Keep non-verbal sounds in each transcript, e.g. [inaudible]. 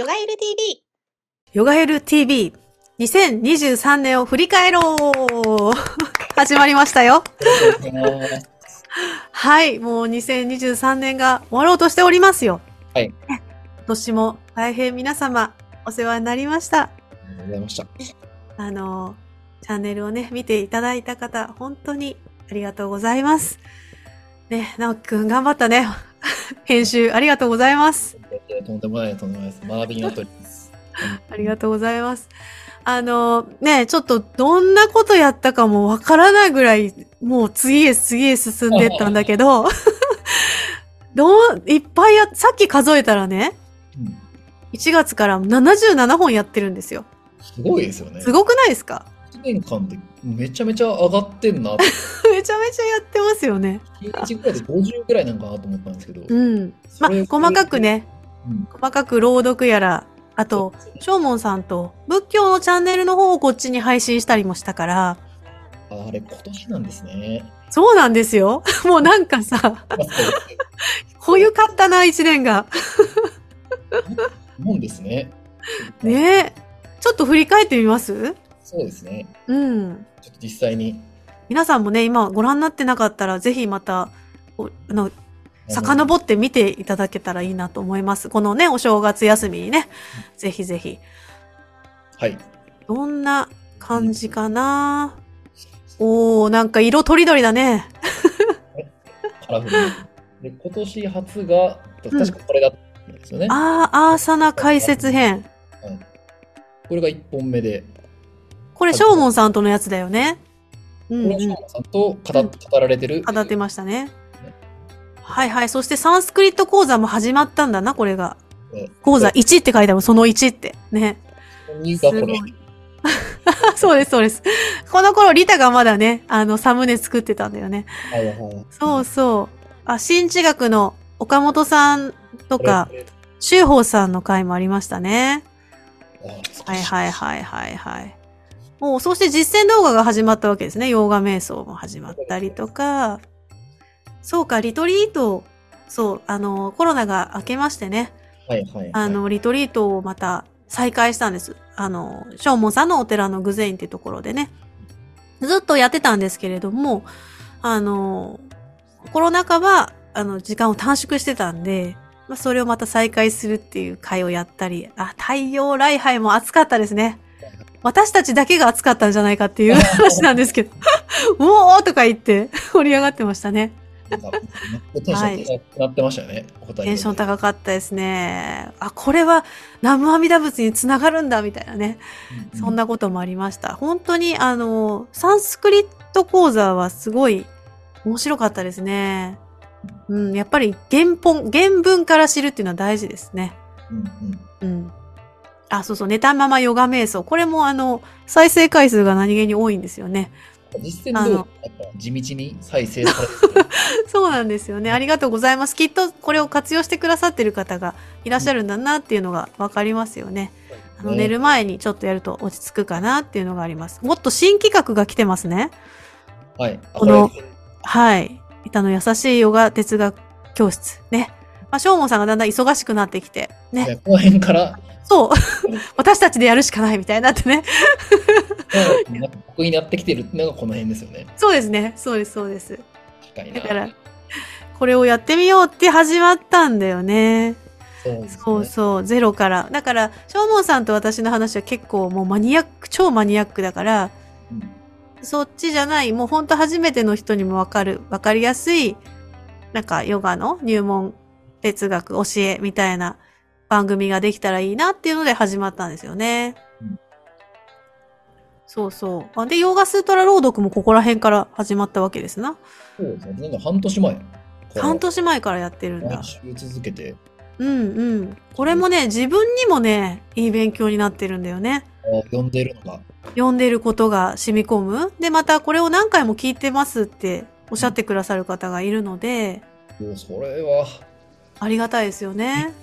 ヨガエル TV。ヨガヘル TV。2023年を振り返ろう [laughs] 始まりましたよ。[laughs] はい、もう2023年が終わろうとしておりますよ。はい。今年も大変皆様お世話になりました。ありがとうございました。あの、チャンネルをね、見ていただいた方、本当にありがとうございます。ね、直樹くん頑張ったね。[laughs] 編集ありがとうございます。とんでもないとんでもないです。学びになっております。ありがとうございます。あの、ね、ちょっとどんなことやったかもわからないぐらい、もう次へ次へ進んでったんだけど、[laughs] どう、いっぱいや、さっき数えたらね、うん1月から77本やってるんですよ。すごいですよね。すごくないですか？1年間でめちゃめちゃ上がってんなって。[laughs] めちゃめちゃやってますよね。1日ぐらいで50ぐらいなんかなと思ったんですけど。うん。まあ、細かく。ね、うん。細かく朗読やら、あと、正門さんと仏教のチャンネルの方をこっちに配信したりもしたから、あれ、今年なんですね。そうなんですよ。[laughs] もうなんかさ、こゆかったな、一年が。もんですね。ねえ。ちょっと振り返ってみます？そうですね。うん。ちょっと実際に。皆さんもね、今ご覧になってなかったら、ぜひまた、おあの、遡って見ていただけたらいいなと思います。このね、お正月休みにね、ぜひぜひ。はい。どんな感じかな？おー、なんか色とりどりだね。カラフルに。で、今年初が、確かこれだったんですよね。あー、アーサナ解説編。これが1本目で、これ、正門さんとのやつだよね。うん、うんショー。マンさんと語語られてる。語ってましたね。はいはい。そしてサンスクリット講座も始まったんだな、これが。講座1って書いてある、その1って。ね。すごい。[laughs] そうです、そうです。この頃、リタがまだね、あの、サムネ作ってたんだよね。はいはい。そうそう。あ、新地学の岡本さんとか修法さんの回もありましたね。あはいはいはいはいはい。もう、そして実践動画が始まったわけですね。ヨーガ瞑想も始まったりとか。そうか、リトリート、そう、あの、コロナが明けましてね。はいはいはい。あの、リトリートをまた再開したんです。あの、正門さんのお寺のグゼインっていうところでね。ずっとやってたんですけれども、あの、コロナ禍は、あの、時間を短縮してたんで、まあ、それをまた再開するっていう会をやったり、あ、太陽礼拝も暑かったですね。私たちだけが暑かったんじゃないかっていう話なんですけど、[laughs] おーとか言って盛り上がってましたね。テンション高くなってましたよね、お二人テンション高かったですね。あ、これは南無阿弥陀仏につながるんだみたいなね。うんそんなこともありました。本当にあの、サンスクリット講座はすごい面白かったですね。うん、やっぱり原本、原文から知るっていうのは大事ですね。うんうんうん。あ、そうそう、寝たままヨガ瞑想。これもあの、再生回数が何気に多いんですよね。実践動画やっぱ地道に再生されてる。[laughs] そうなんですよね。ありがとうございます。きっとこれを活用してくださってる方がいらっしゃるんだなっていうのがわかりますよね。あの、ね寝る前にちょっとやると落ち着くかなっていうのがあります。もっと新企画が来てますね。はい。あこのはい。板の優しいヨガ哲学教室。ね。まあ、しょうもんさんがだんだん忙しくなってきて。ね。ねこの辺から、そう。私たちでやるしかないみたいになってね。なんか得意になってきてるのがこの辺ですよね。そうですね。そうです、そうです。確かにな。だから、これをやってみようって始まったんだよね。そうねそうそう、ゼロから。だから、しょうもんさんと私の話は結構もうマニアック、超マニアックだから、うんそっちじゃない、もうほんと初めての人にもわかる、わかりやすい、なんかヨガの入門哲学、教えみたいな番組ができたらいいなっていうので始まったんですよね。うんそうそう。あで、ヨガスートラ朗読もここら辺から始まったわけですな。そうですね。なんか半年前。半年前からやってるんだ続けて、うんうん。これもね、自分にもね、いい勉強になってるんだよね。あ読んでるのが、読んでることが染み込む。で、またこれを何回も聞いてますっておっしゃってくださる方がいるので、もうそれは、ありがたいですよね。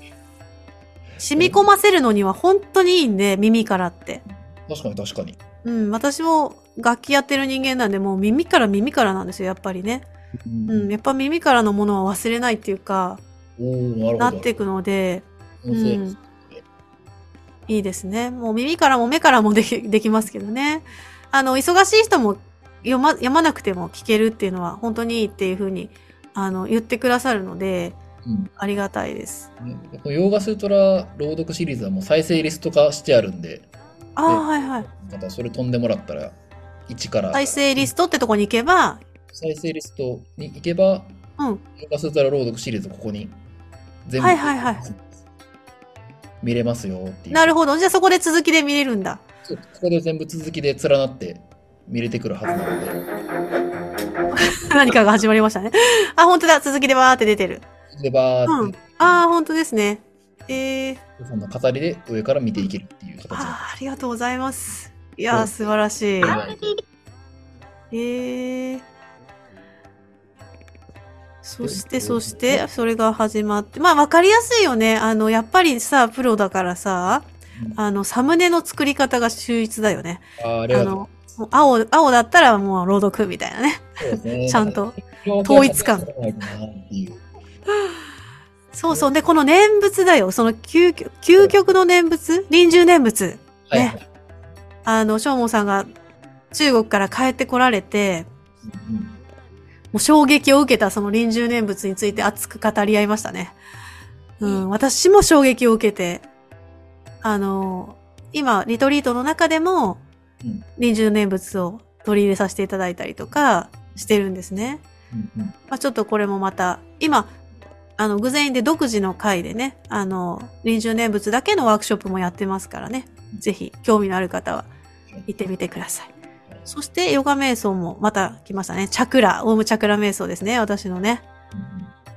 染み込ませるのには本当にいいんで、耳からって。確かに確かに。うん、私も楽器やってる人間なんで、もう耳から耳からなんですよ、やっぱりね。うんうん、やっぱ耳からのものは忘れないっていうか、なるほど。なっていくので、面白いですねいいですね。もう耳からも目からもでき [laughs] できますけどね。あの、忙しい人も読ま、読まなくても聞けるっていうのは本当にいいっていうふうに、あの、言ってくださるので、うんありがたいです。ねこのヨーガスートラ朗読シリーズはもう再生リスト化してあるんで、ああ、はいはい。またそれ飛んでもらったら、1から再生リストってとこに行けば、再生リストに行けば、うん。ヨーガスートラ朗読シリーズここに全部はいはいはい見れますよっていう。なるほど。じゃあそこで続きで見れるんだ。そうここで全部続きで連なって見れてくるはずなので、[laughs] 何かが始まりましたね。あ、本当だ。続きでわーって出てる。で、バーうんって、。ああ、本当ですね。えー、その語りで上から見ていけるっていう形あーありがとうございます。いやー、素晴らしい。ってますえー。そして、そして、それが始まって、まあ、わかりやすいよね。あの、やっぱりさ、プロだからさ、あの、サムネの作り方が秀逸だよね。あーありがとうあの、青、青だったらもう朗読みたいなね。ね [laughs] ちゃんと。統統一感。[laughs] [laughs] そうそう。で、この念仏だよ。その究極、究極の念仏？臨終念仏？はい。ねあの、しょうもんさんが中国から帰ってこられて、うんもう衝撃を受けたその臨終念仏について熱く語り合いましたね。うん、私も衝撃を受けて、あの、今、リトリートの中でもうん、臨終念仏を取り入れさせていただいたりとかしてるんですね。うんうんまあ、ちょっとこれもまた、今、あの、偶然で独自の会でね、あの、臨終念仏だけのワークショップもやってますからね。ぜひ、興味のある方は行ってみてください。そして、ヨガ瞑想もまた来ましたね。チャクラ、オウムチャクラ瞑想ですね。私のね、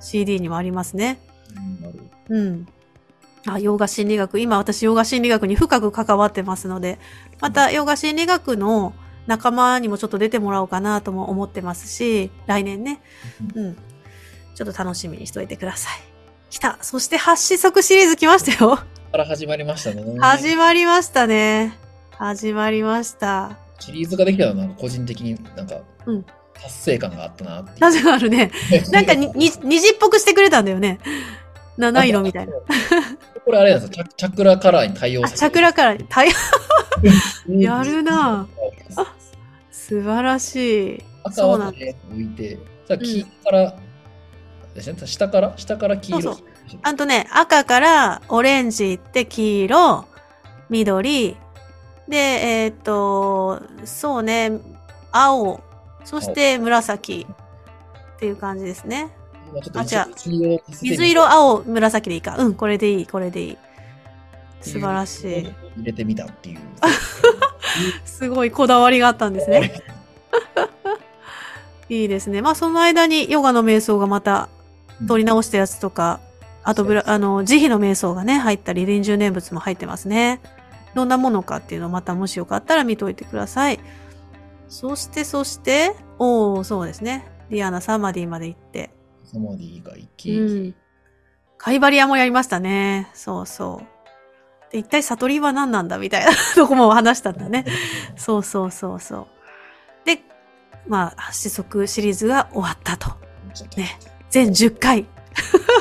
CD にもありますね。うんなるうん。あ、ヨガ心理学。今私ヨガ心理学に深く関わってますので、またヨガ心理学の仲間にもちょっと出てもらおうかなとも思ってますし、来年ね。うん。ちょっと楽しみにしといてください。来た。そして八子足シリーズ来ましたよ。から始まりましたね。始まりましたね。始まりました。シリーズができたのはなんか個人的になんかうん達成感があったなって。なぜかあるね。[laughs] なんかに、に、虹っぽくしてくれたんだよね。七色みたいな。。これあれなんですよ。チャクラカラーに対応チャクラから、たい、うんやるな [laughs] 素晴らしい。赤はね、置いて、さあ黄から、ですね、下から、下から黄色。そうあとね、赤からオレンジ行って黄色、緑、で、えっ、と、そうね、青、そして紫っていう感じですね。あじゃあ水色、青、紫でいいか。うん、これでいい、これでいい。素晴らしい。入れてみたっていう。[laughs] すごいこだわりがあったんですね。[laughs] いいですね。まあ、その間にヨガの瞑想がまた撮り直したやつとか、あとブラ、あの、慈悲の瞑想がね、入ったり、臨終念仏も入ってますね。どんなものかっていうのをまたもしよかったら見といてください。そして、そして、おー、そうですね。ディヤーナ・サマディまで行って。サマディが行うき、ん。カイヴァリヤもやりましたね。そうそう。で、一体悟りは何なんだみたいな [laughs] とこも話したんだね。[laughs] そうそうそうそう。で、まあ、八子足シリーズが終わったとね全10回。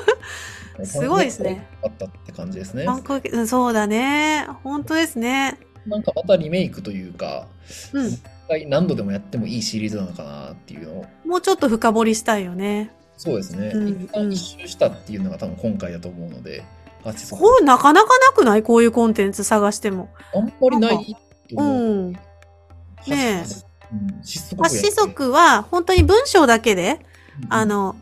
[laughs] すごいですね。あったって感じですね。そうだね。本当ですね。なんかまたリメイクというか、うん。何度でもやってもいいシリーズなのかなっていうのを、もうちょっと深掘りしたいよね。そうですね。うん一旦一周したっていうのが多分今回だと思うので、こう、なかなかなくない？こういうコンテンツ探しても。とあんまりないとう思う。ん。ねえうん、失速八子足は本当に文章だけで、あ、の、は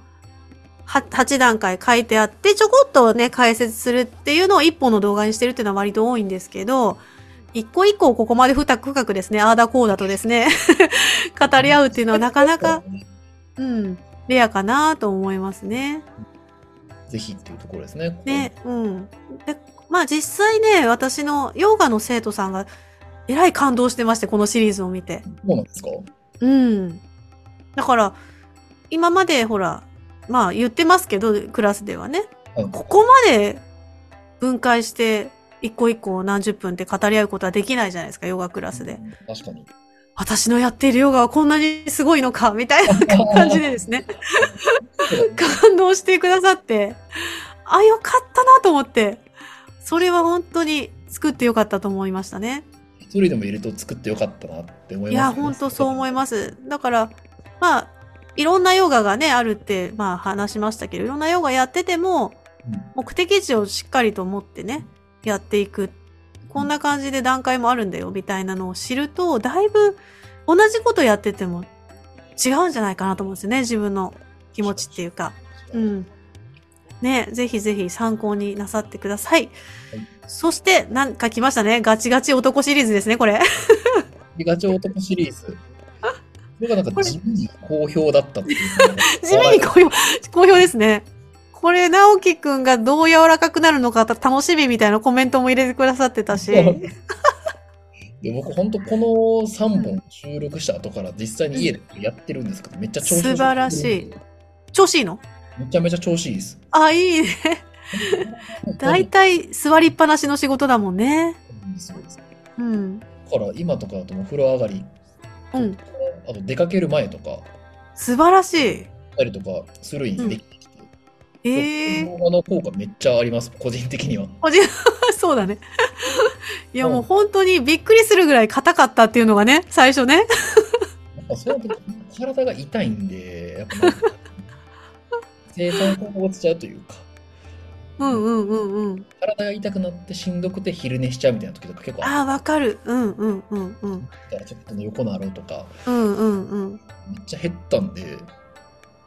8段階書いてあって、ちょこっとね、解説するっていうのを一本の動画にしてるっていうのは割と多いんですけど、一個一個ここまで深く深くですね、ああだこうだとですね、[laughs] 語り合うっていうのはなかなか、うん、レアかなと思いますね。ぜひっていうところですね。ね、うん。で、まあ実際ね、私のヨガの生徒さんが、えらい感動してまして、このシリーズを見て。そうなんですか？うん。だから、今までほら、まあ言ってますけど、クラスではね。はいここまで分解して、一個一個何十分って語り合うことはできないじゃないですか、ヨガクラスで。確かに。私のやっているヨガはこんなにすごいのか、みたいな [laughs] 感じでですね、[laughs] 感動してくださって、あ、よかったなと思って、それは本当に作ってよかったと思いましたね。一人でもいると作ってよかったなって思います、ね。いや、本当そう思います。だから、まあ、いろんなヨガがね、あるって、まあ話しましたけど、いろんなヨガやってても、うん目的地をしっかりと持ってね、やっていく。こんな感じで段階もあるんだよ、みたいなのを知ると、だいぶ同じことやってても違うんじゃないかなと思うんですよね、自分の気持ちっていうか。うん。ね、ぜひぜひ参考になさってください。はいそして、なんか来ましたね。ガチガチ男シリーズですね、これ。[laughs] ガチ男シリーズ。それがなんか地味に好評だったっていう。[laughs] 地味に好評、好評ですね。これ、直樹くんがどう柔らかくなるのか楽しみみたいなコメントも入れてくださってたし。[laughs] で僕本当この3本収録した後から実際に家でやってるんですけど、めっちゃ調子素晴らしい。調子いいの？めちゃめちゃ調子いいです。あ、いいね。だいたい座りっぱなしの仕事だもんね。そうです。だうん。から今とかだともう風呂上がり、うん。あと出かける前とか、素晴らしい。たりとかするにできてきて、ええ動画の効果めっちゃあります、個人的には。個人 [laughs] そうだね。[laughs] いや、もう本当にびっくりするぐらい硬かったっていうのがね、最初ね。そういう時体が痛いんで、やっぱ [laughs] 生産効果が落ちちゃうというか、うんうんうんうん。体が痛くなってしんどくて昼寝しちゃうみたいな時とか結構あああ、わかる。うんうんうんうん。ったらちょっと横なろうとか、うんうんうん。めっちゃ減ったんで、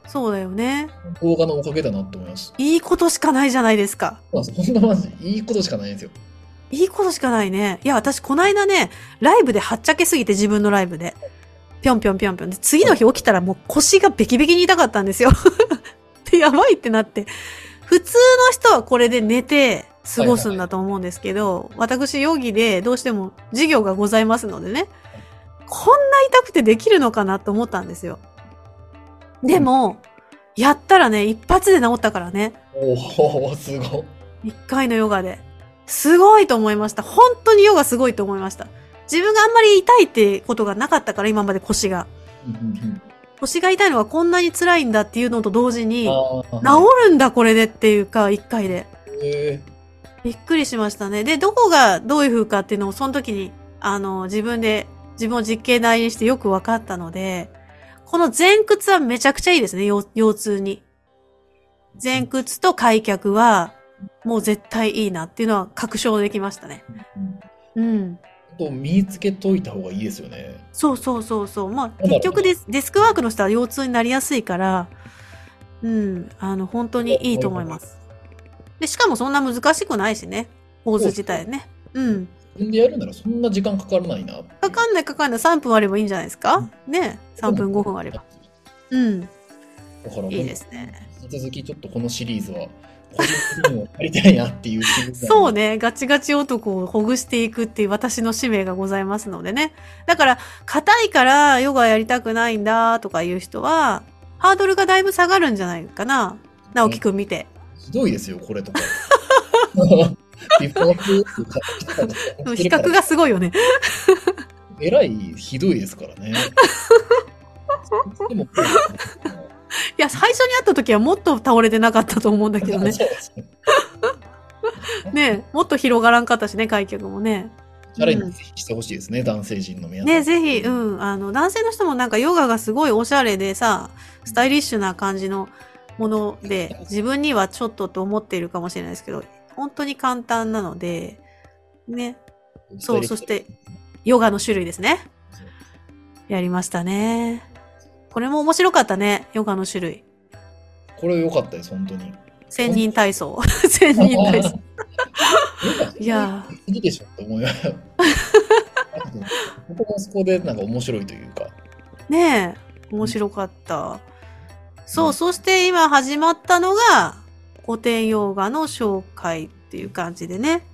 そうだよね。動画のおかげだなって思います。いいことしかないじゃないですか。そんですほんとマジ、いいことしかないんですよ。いいことしかないね。いや、私、こないだね、ライブではっちゃけすぎて、自分のライブで。ぴょんぴょんぴょんぴょん。で、次の日起きたらもう腰がベキベキに痛かったんですよ。[laughs] で、やばいってなって。普通の人はこれで寝て過ごすんだと思うんですけど、私、ヨギでどうしても授業がございますのでね、こんな痛くてできるのかなと思ったんですよ。でも、やったらね、一発で治ったからね。おおすごい。一回のヨガで。すごいと思いました。本当にヨガすごいと思いました。自分があんまり痛いってことがなかったから、今まで腰が。うんうんうん腰が痛いのがこんなに辛いんだっていうのと同時に、治るんだこれでっていうか、一回で。えびっくりしましたね。で、どこがどういう風かっていうのをその時に、あの、自分で、自分を実験台にしてよく分かったので、この前屈はめちゃくちゃいいですね、腰腰痛に。前屈と開脚は、もう絶対いいなっていうのは確証できましたね。うんうん。と身につけといた方がいいですよね。そうそうそうそう。まあ、結局デスデスクワークの人は腰痛になりやすいから、うん、あの、本当にいいと思います。で、しかもそんな難しくないしね。ポーズ自体ね。うん。自分でやるならそんな時間かからないな。かかんないかかんない。3分あればいいんじゃないですか？ね。3分5分あれば。。うん。だからもういいですね。引き続きちょっとこのシリーズは個人的にもやりたいなっていう気分がそう。ね。ガチガチ男をほぐしていくっていう私の使命がございますのでね。だから、硬いからヨガやりたくないんだとかいう人は、ハードルがだいぶ下がるんじゃないかな。直樹くん見て。ひどいですよ、これとか。[laughs] 比較がすごいよね。えらいひどいですからね。[laughs] でも、いや、最初に会った時はもっと倒れてなかったと思うんだけどね。ねねもっと広がらんかったしね、開脚もね。チャレンジしてほしいですね、男性陣の皆さん。ね、ぜひ、うん、あの、男性の人もなんかヨガがすごいおしゃれでさ、スタイリッシュな感じのもので、自分にはちょっとと思っているかもしれないですけど、本当に簡単なので、ね、そうそしてヨガの種類ですね。やりましたね。これも面白かったね、ヨガの種類。これ良かったです、本当に。千人体操。[laughs] 千人体操。[laughs] いやーいいでしょって思います。ここもそこでなんか面白いというか。ねえ、面白かった。そう、そして今始まったのが、古典ヨガの紹介っていう感じでね。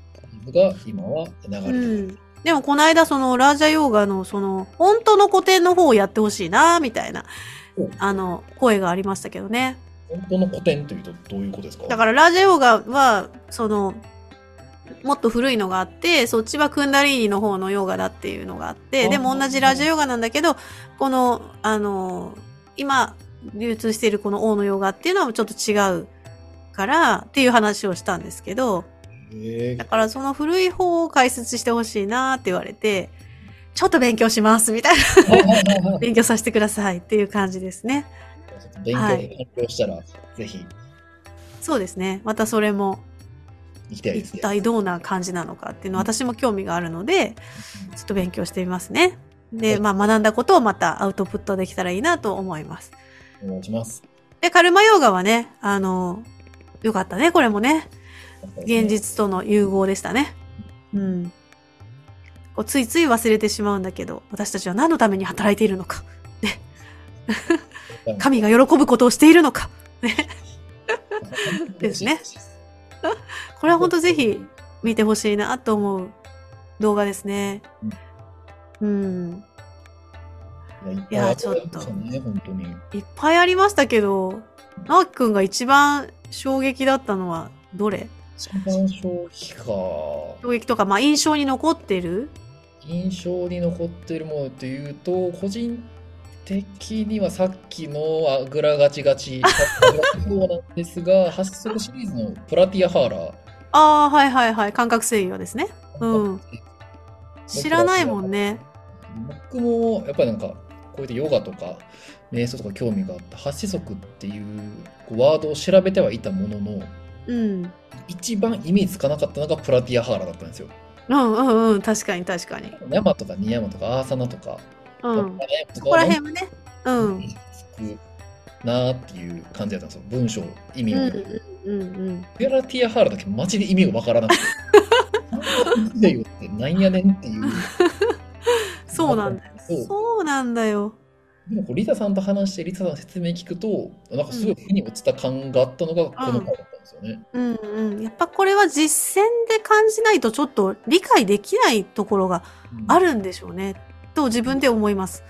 が今は流れてうる。ん。でもこの間そのラージャヨガのその本当の古典の方をやってほしいな、みたいなお、あの、声がありましたけどね。本当の古典というとどういうことですか？だからラージャヨガは、その、もっと古いのがあって、そっちはクンダリーニの方のヨガだっていうのがあって、あでも同じラージャヨガなんだけど、この、あの、今、流通しているこの王のヨガっていうのはちょっと違うからっていう話をしたんですけど、えだからその古い方を解説してほしいなって言われて、ちょっと勉強しますみたいな。ー、[laughs] 勉強させてくださいっていう感じですね。勉強が完了したら、ぜひそうですね。またそれも一。体どんな感じなのかっていうのは私も興味があるので、ちょっと勉強してみますね。で、まあ学んだことをまたアウトプットできたらいいなと思います。お願いします。で、カルマヨーガはね、あの、よかったね、これもね。現実との融合でしたね。うん。こうついつい忘れてしまうんだけど、私たちは何のために働いているのか。ね。[laughs] 神が喜ぶことをしているのか。ね。[laughs] ですね。これは本当ぜひ見てほしいなと思う動画ですね。うん。いや、ちょっと。いっぱいありましたけど、直樹くんが一番衝撃だったのはどれ？一番消費か。衝撃とか、まあ印象に残ってる？印象に残ってるものというと、個人的にはさっきのあぐらガチガチ、そうなんですが、[laughs] 発足シリーズのプラティアハーラー。ああ、はいはいはい。感覚制御ですね。うん。知らないもんね。僕もやっぱりなんかこうやってヨガとか瞑想とか興味があった八子足っていうワードを調べてはいたもののうん。一番イメージつかなかったのがプラティアハーラだったんですよ。うんうんうん。確かに確かに。山とかニヤマとかアーサナとか、うん。そこら辺はね。うん。つくなーっていう感じだったんですよ。文章、意味を。うんうんうん。プラティアハーラだけマジで意味がわからなくて。だよってなんやねんっていう。そうなんだよ。そうなんだよ。でもこうリタさんと話してリタさんの説明聞くとなんかすごい腑に落ちた感があったのがこの回だったんですよね。うんうん。やっぱこれは実践で感じないとちょっと理解できないところがあるんでしょうね。と自分で思います。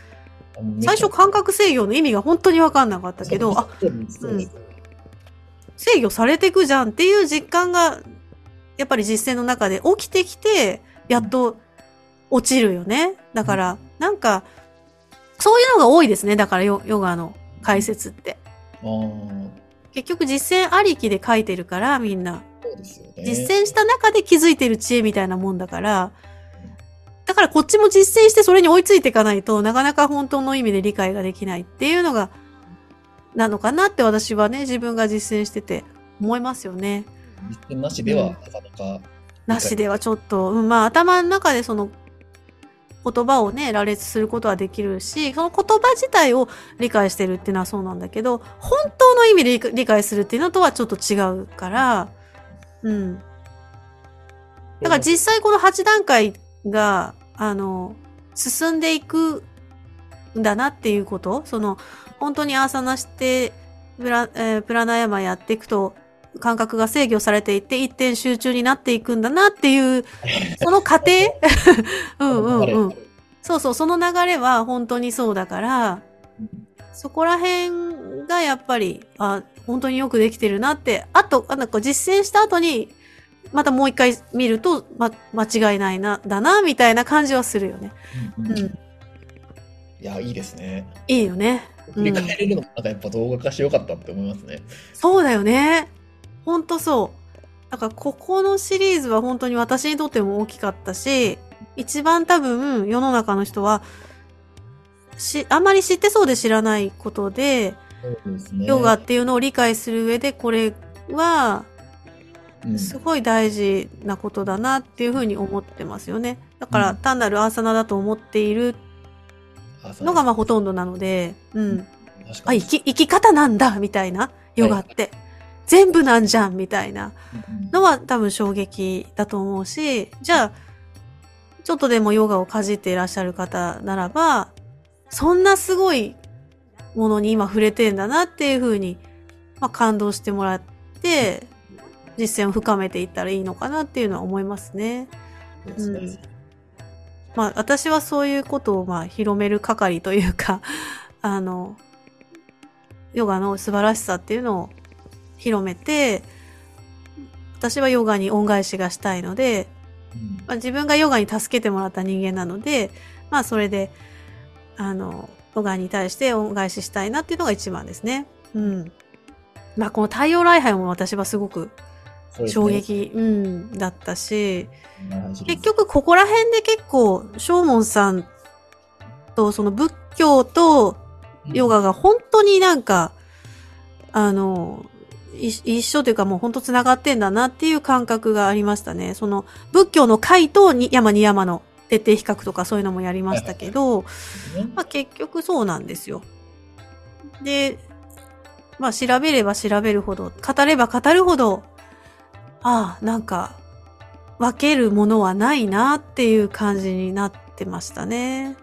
最初感覚制御の意味が本当にわかんなかったけど、あ、そうですそうです制御されていくじゃんっていう実感が、やっぱり実践の中で起きてきて、やっと落ちるよね。だから、なんか、そういうのが多いですね。だからヨヨガの解説って。結局実践ありきで書いてるから、みんな。そうですよね。実践した中で気づいてる知恵みたいなもんだから、だからこっちも実践してそれに追いついていかないとなかなか本当の意味で理解ができないっていうのが、なのかなって私はね、自分が実践してて思いますよね。実践なしではなかなか。なしではちょっと、うんまあ頭の中でその言葉をね、羅列することはできるし、その言葉自体を理解してるっていうのはそうなんだけど、本当の意味で理解するっていうのとはちょっと違うから、うん。だから実際この8段階が、あの、進んでいくんだなっていうこと、その、本当にアーサナして、プラ、えープラナヤマやっていくと、感覚が制御されていって、一点集中になっていくんだなっていう、[laughs] その過程？[laughs] うんうんうん。そうそう、その流れは本当にそうだから、そこら辺がやっぱり、あ、本当によくできてるなって、あと、あなんか実践した後に、またもう一回見ると、ま、間違いないな、だな、みたいな感じはするよね。うんうんいうん。や、いいですね。いいよね。うん振り返れるのもなんかやっぱ動画化してよかったって思いますね。そうだよね。ほんとそう。だからここのシリーズは本当に私にとっても大きかったし、一番多分世の中の人は、し、あんまり知ってそうで知らないことで、ね。ヨガっていうのを理解する上で、これはうんすごい大事なことだなっていうふうに思ってますよね。だからうん単なるアーサナだと思っているのがまあほとんどなので、うん。あ、生き、生き方なんだみたいな、ヨガって。全部なんじゃんみたいな。うんのは多分衝撃だと思うし、じゃあ、ちょっとでもヨガをかじっていらっしゃる方ならば、そんなすごいものに今触れてんだなっていうふうに、まあ、感動してもらって、実践を深めていったらいいのかなっていうのは思いますね。うん。まあ私はそういうことをまあ広める係というか、あの、ヨガの素晴らしさっていうのを広めて、私はヨガに恩返しがしたいので、うんまあ、自分がヨガに助けてもらった人間なので、まあそれで、あの、ヨガに対して恩返ししたいなっていうのが一番ですね。うん。まあこの太陽礼拝も私はすごくそうですね衝撃、うん、だったし、結結局ここら辺で結構、正門さんとその仏教とヨガが本当になんか、あの、い一緒というかもう本当繋がってんだなっていう感覚がありましたね。その仏教の会とに山に山の徹底比較とかそういうのもやりましたけど、まあ結局そうなんですよ。で、まあ調べれば調べるほど、語れば語るほど、ああ、なんか、分けるものはないなっていう感じになってましたね。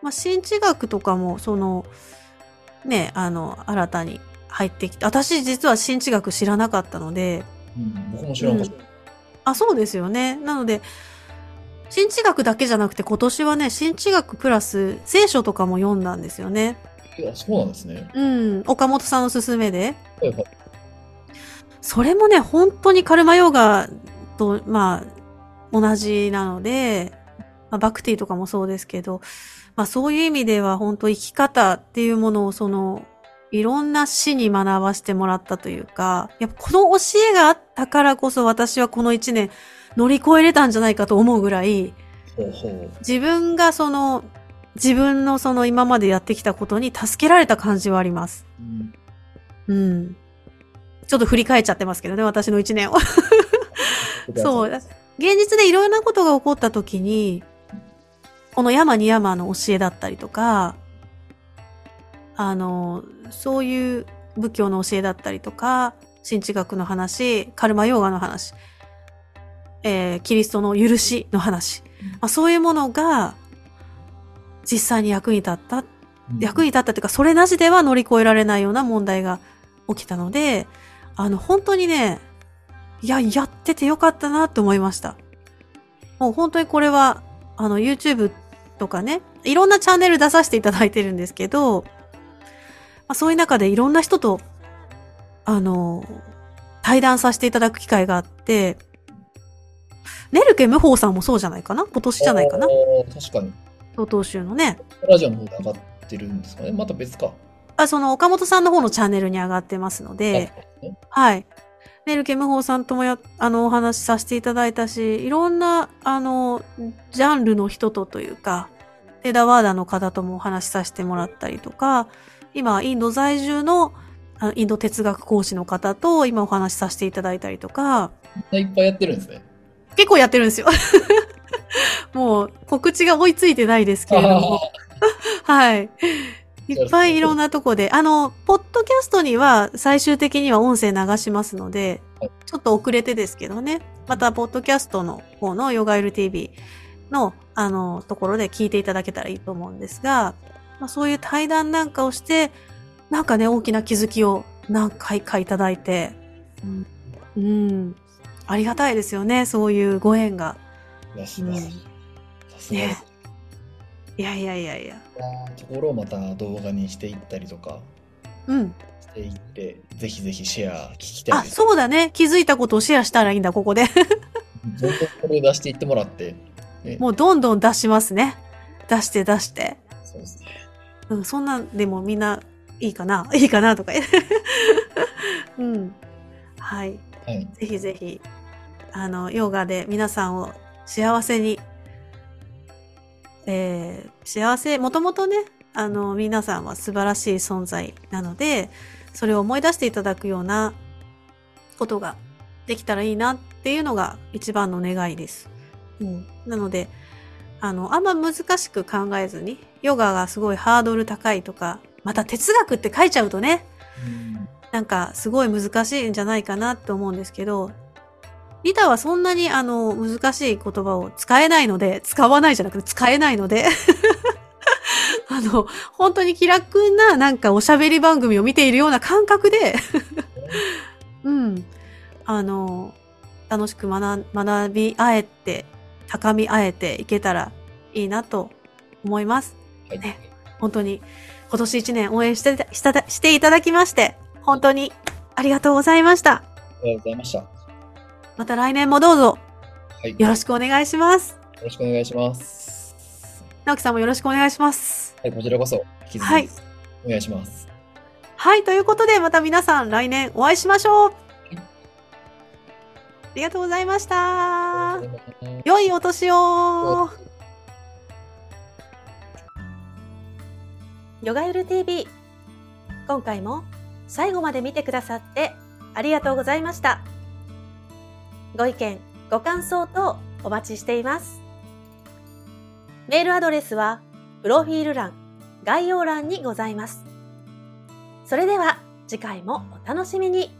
まあ新知学とかも、その、ね、あの、新たに入ってきて、私実は新知学知らなかったので、うん僕も知らなかった。あ、そうですよね。なので、新知学だけじゃなくて今年はね、新知学プラス聖書とかも読んだんですよね。いや、そうなんですね。うん。岡本さんの勧めで。はいはい。それもね、本当にカルマヨガと、まあ、同じなので、まあ、バクティとかもそうですけど、まあそういう意味では本当生き方っていうものをその、いろんな詩に学ばせてもらったというか、やっぱこの教えがあったからこそ私はこの一年乗り越えれたんじゃないかと思うぐらい。自分がその、自分のその今までやってきたことに助けられた感じはあります。うんうん。ちょっと振り返っちゃってますけどね、私の一年を。[laughs] そう。現実でいろいろなことが起こった時に、この山に山の教えだったりとか、あの、そういう仏教の教えだったりとか、新知学の話、カルマヨーガの話、えーキリストの許しの話、まあ、そういうものが実際に役に立った、役に立ったというか、それなしでは乗り越えられないような問題が起きたので、あの、本当にね、いや、やっててよかったなって思いました。もう本当にこれは、あの、YouTube とかね、いろんなチャンネル出させていただいてるんですけど、まあ、そういう中でいろんな人と、あの、対談させていただく機会があって、ネルケ無法さんもそうじゃないかな？今年じゃないかな？確かに。東東州のね。ラジオの方で上がってるんですかね？また別か。あ、その岡本さんの方のチャンネルに上がってますので、はい。ネルケ無法さんともや、あの、お話しさせていただいたし、いろんな、あの、ジャンルの人とというか、テダワーダの方ともお話しさせてもらったりとか、今、インド在住の、インド哲学講師の方と今お話しさせていただいたりとか、いっぱいやってるんですね。結構やってるんですよ。[laughs] もう告知が追いついてないですけれども。[laughs] はい。いっぱいいろんなとこで、あの、ポッドキャストには最終的には音声流しますのではい、ちょっと遅れてですけどね、また、ポッドキャストの方のヨガエル TV の、あの、ところで聞いていただけたらいいと思うんですが、まあ、そういう対談なんかをして、なんかね、大きな気づきを何回かいただいて、うん、うん、ありがたいですよね、そういうご縁が。いや、素晴らしい。さすがでねす。いやいやいやいや。ところをまた動画にしていったりとかうん。していって、ぜひぜひシェア聞きたいあ、です。そうだね。気づいたことをシェアしたらいいんだ、ここで。どんどんこれ出していってもらって。ね、もうどんどん出しますね。出して出して。そうですね。うん、そんなんでもみんないいかな [laughs] いいかなとか。[laughs] うん。はい。はい。ぜひぜひ、あの、ヨガで皆さんを幸せに、えー、幸せ、もともとね、あの、皆さんは素晴らしい存在なので、それを思い出していただくようなことができたらいいなっていうのが一番の願いです。うん。なので、あの、あんま難しく考えずに、ヨガがすごいハードル高いとか、また哲学って書いちゃうとね、うんなんかすごい難しいんじゃないかなって思うんですけど、リタはそんなにあの難しい言葉を使えないので、使わないじゃなくて使えないので、[laughs] あの、本当に気楽ななんかおしゃべり番組を見ているような感覚で、[laughs] うん、あの、楽しく学学び合えて、高み合えていけたらいいなと思います。はい。ね本当に今年一年応援してしたしていただきまして、本当にありがとうございました。ありがとうございました。はまた来年もどうぞい。よろしくお願いします。よろしくお願いします。直樹さんもよろしくお願いします。はい、こちらこそ、引き続きはいお願いします。はい、ということでまた皆さん来年お会いしましょう。りがとうございました。良いお年をヨガゆる TV 今回も最後まで見てくださってありがとうございました。ご意見、ご感想等お待ちしています。メールアドレスはプロフィール欄、概要欄にございます。それでは次回もお楽しみに。